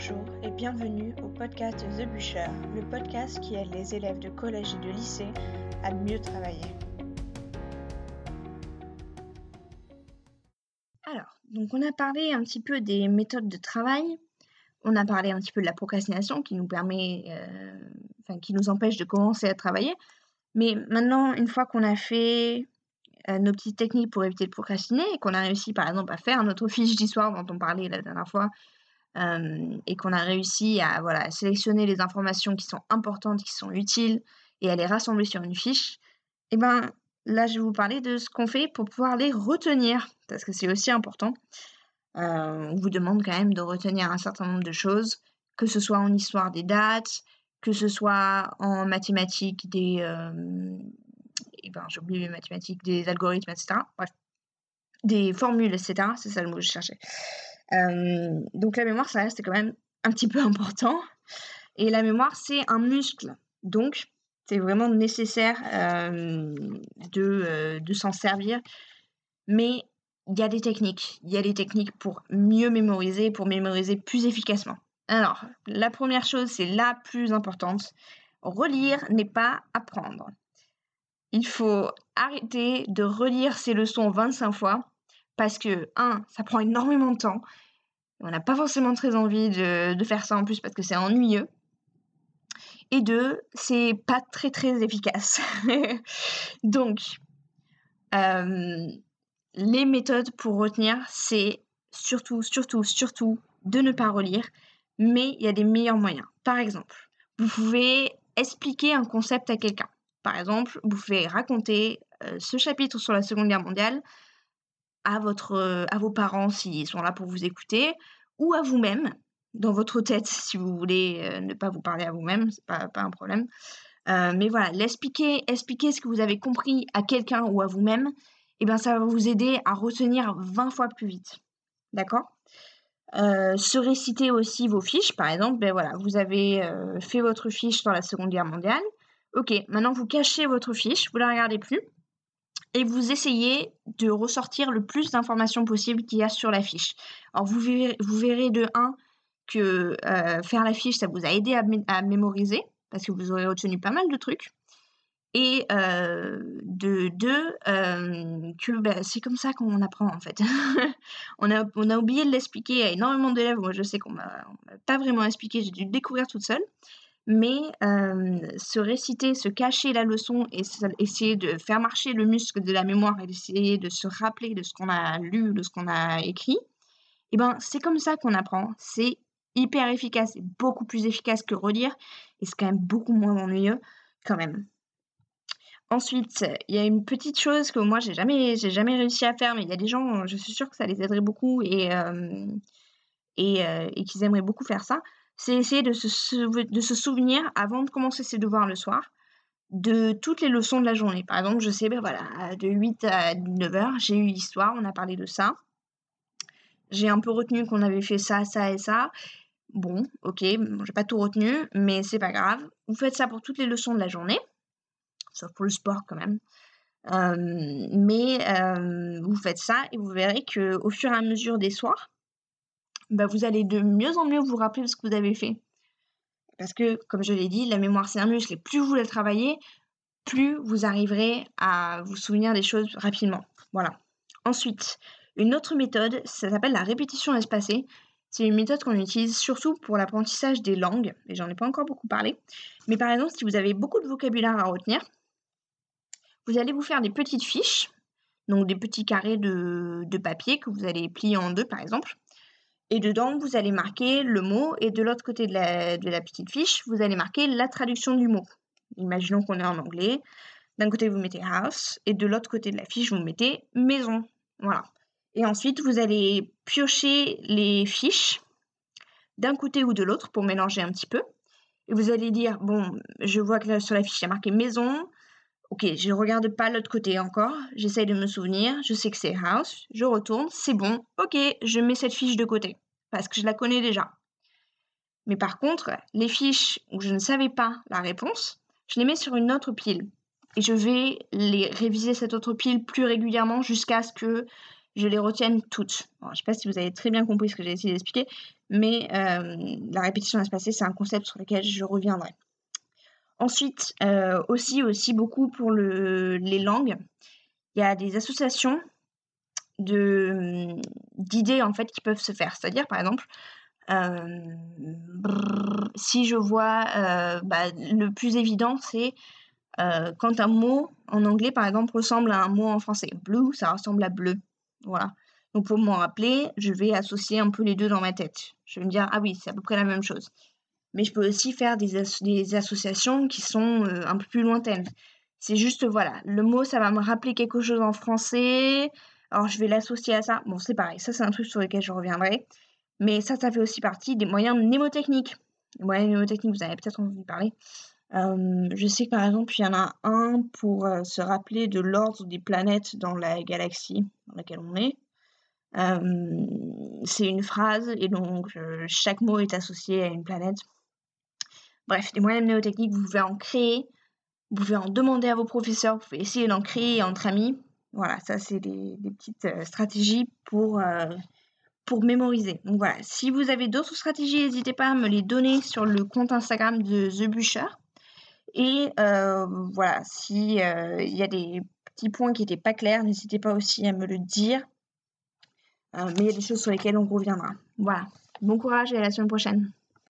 Bonjour et bienvenue au podcast The Butcher, le podcast qui aide les élèves de collège et de lycée à mieux travailler. Alors, donc on a parlé un petit peu des méthodes de travail, on a parlé un petit peu de la procrastination qui nous permet, euh, enfin qui nous empêche de commencer à travailler. Mais maintenant, une fois qu'on a fait euh, nos petites techniques pour éviter de procrastiner et qu'on a réussi par exemple à faire notre fiche d'histoire dont on parlait la dernière fois, et qu'on a réussi à voilà, sélectionner les informations qui sont importantes, qui sont utiles, et à les rassembler sur une fiche, et ben là, je vais vous parler de ce qu'on fait pour pouvoir les retenir, parce que c'est aussi important. Euh, on vous demande quand même de retenir un certain nombre de choses, que ce soit en histoire des dates, que ce soit en mathématiques des... Euh, et ben, j'ai oublié les mathématiques, des algorithmes, etc. Bref, des formules, etc. C'est ça le mot que je cherchais. Euh, donc la mémoire, ça reste quand même un petit peu important. Et la mémoire, c'est un muscle. Donc, c'est vraiment nécessaire euh, euh, de s'en servir. Mais il y a des techniques. Il y a des techniques pour mieux mémoriser, pour mémoriser plus efficacement. Alors, la première chose, c'est la plus importante. Relire n'est pas apprendre. Il faut arrêter de relire ses leçons 25 fois parce que, un, ça prend énormément de temps. On n'a pas forcément très envie de, faire ça en plus parce que c'est ennuyeux. Et deux, c'est pas très très efficace. Donc, les méthodes pour retenir, c'est surtout, surtout, surtout de ne pas relire, mais il y a des meilleurs moyens. Par exemple, vous pouvez expliquer un concept à quelqu'un. Par exemple, vous pouvez raconter ce chapitre sur la Seconde Guerre mondiale à, votre, à vos parents s'ils sont là pour vous écouter, ou à vous-même, dans votre tête, si vous voulez ne pas vous parler à vous-même, c'est pas, pas un problème. Mais voilà, l'expliquer, expliquer ce que vous avez compris à quelqu'un ou à vous-même, eh ben ça va vous aider à retenir 20 fois plus vite. D'accord? Se réciter aussi vos fiches, par exemple, ben voilà, vous avez fait votre fiche sur la Seconde Guerre mondiale. Ok, maintenant vous cachez votre fiche, vous la regardez plus et vous essayez de ressortir le plus d'informations possible qu'il y a sur la fiche. Alors vous verrez, de 1 que euh, faire la fiche, ça vous a aidé à, mémoriser, parce que vous aurez retenu pas mal de trucs. Et euh, de 2, euh, que bah, c'est comme ça qu'on apprend en fait. on, a, on a oublié de l'expliquer à énormément d'élèves. Moi je sais qu'on m'a pas vraiment expliqué, j'ai dû le découvrir toute seule mais se réciter, se cacher la leçon et essayer de faire marcher le muscle de la mémoire et d'essayer de se rappeler de ce qu'on a lu, de ce qu'on a écrit, et eh ben c'est comme ça qu'on apprend. C'est hyper efficace, c'est beaucoup plus efficace que relire et c'est quand même beaucoup moins ennuyeux quand même. Ensuite, il y a une petite chose que moi j'ai jamais, jamais réussi à faire, mais il y a des gens, je suis sûre que ça les aiderait beaucoup et, et qu'ils aimeraient beaucoup faire ça c'est essayer de se, de se souvenir avant de commencer ses devoirs le soir de toutes les leçons de la journée. Par exemple, je sais, ben voilà, de 8 à 9 heures, j'ai eu l'histoire, on a parlé de ça. J'ai un peu retenu qu'on avait fait ça, ça et ça. Bon, ok, j'ai pas tout retenu, mais c'est pas grave. Vous faites ça pour toutes les leçons de la journée, sauf pour le sport quand même. Euh, mais euh, vous faites ça et vous verrez que au fur et à mesure des soirs, bah, vous allez de mieux en mieux vous rappeler de ce que vous avez fait. Parce que, comme je l'ai dit, la mémoire c'est un muscle et plus vous la travaillez, plus vous arriverez à vous souvenir des choses rapidement. Voilà. Ensuite, une autre méthode, ça s'appelle la répétition espacée. C'est une méthode qu'on utilise surtout pour l'apprentissage des langues, et j'en ai pas encore beaucoup parlé. Mais par exemple, si vous avez beaucoup de vocabulaire à retenir, vous allez vous faire des petites fiches, donc des petits carrés de, de papier que vous allez plier en deux par exemple. Et dedans, vous allez marquer le mot et de l'autre côté de la, petite fiche, vous allez marquer la traduction du mot. Imaginons qu'on est en anglais. D'un côté, vous mettez house et de l'autre côté de la fiche, vous mettez maison. Voilà. Et ensuite, vous allez piocher les fiches d'un côté ou de l'autre pour mélanger un petit peu. Et vous allez dire, bon, je vois que sur la fiche, il y a marqué maison. Ok, je ne regarde pas l'autre côté encore. J'essaye de me souvenir. Je sais que c'est house. Je retourne. C'est bon. Ok, je mets cette fiche de côté. Parce que je la connais déjà. Mais par contre, les fiches où je ne savais pas la réponse, je les mets sur une autre pile. Et je vais les réviser cette autre pile plus régulièrement jusqu'à ce que je les retienne toutes. je ne sais pas si vous avez très bien compris ce que j'ai essayé d'expliquer, mais euh, la répétition espacée, c'est un concept sur lequel je reviendrai. Ensuite, euh, aussi, aussi beaucoup pour les langues, il y a des associations d'idées en fait qui peuvent se faire. C'est-à-dire, par exemple, euh, si je vois, bah, le plus évident, c'est quand un mot en anglais, par exemple, ressemble à un mot en français. Blue, ça ressemble à bleu. Voilà. Donc pour m'en rappeler, je vais associer un peu les deux dans ma tête. Je vais me dire, ah oui, c'est à peu près la même chose. Mais je peux aussi faire des, associations qui sont euh, un peu plus lointaines. C'est juste, voilà, le mot, ça va me rappeler quelque chose en français. Alors je vais l'associer à ça. Bon, c'est pareil, ça c'est un truc sur lequel je reviendrai. Mais ça, ça fait aussi partie des moyens mnémotechniques. Les moyens mnémotechniques, vous avez peut-être entendu parler. Euh, je sais que par exemple, il y en a un pour euh, se rappeler de l'ordre des planètes dans la galaxie dans laquelle on est. Euh, c'est une phrase et donc chaque mot est associé à une planète. Bref, des moyens mnémotechniques, vous pouvez en créer, vous pouvez en demander à vos professeurs, vous pouvez essayer d'en créer entre amis. Voilà, ça c'est des, petites stratégies pour, pour mémoriser. Donc voilà, si vous avez d'autres stratégies, n'hésitez pas à me les donner sur le compte Instagram de The Butcher. Et euh, voilà, si euh, y a des petits points qui n'étaient pas clairs, n'hésitez pas aussi à me le dire. Euh, mais il y a des choses sur lesquelles on reviendra. Voilà. Bon courage et à la semaine prochaine.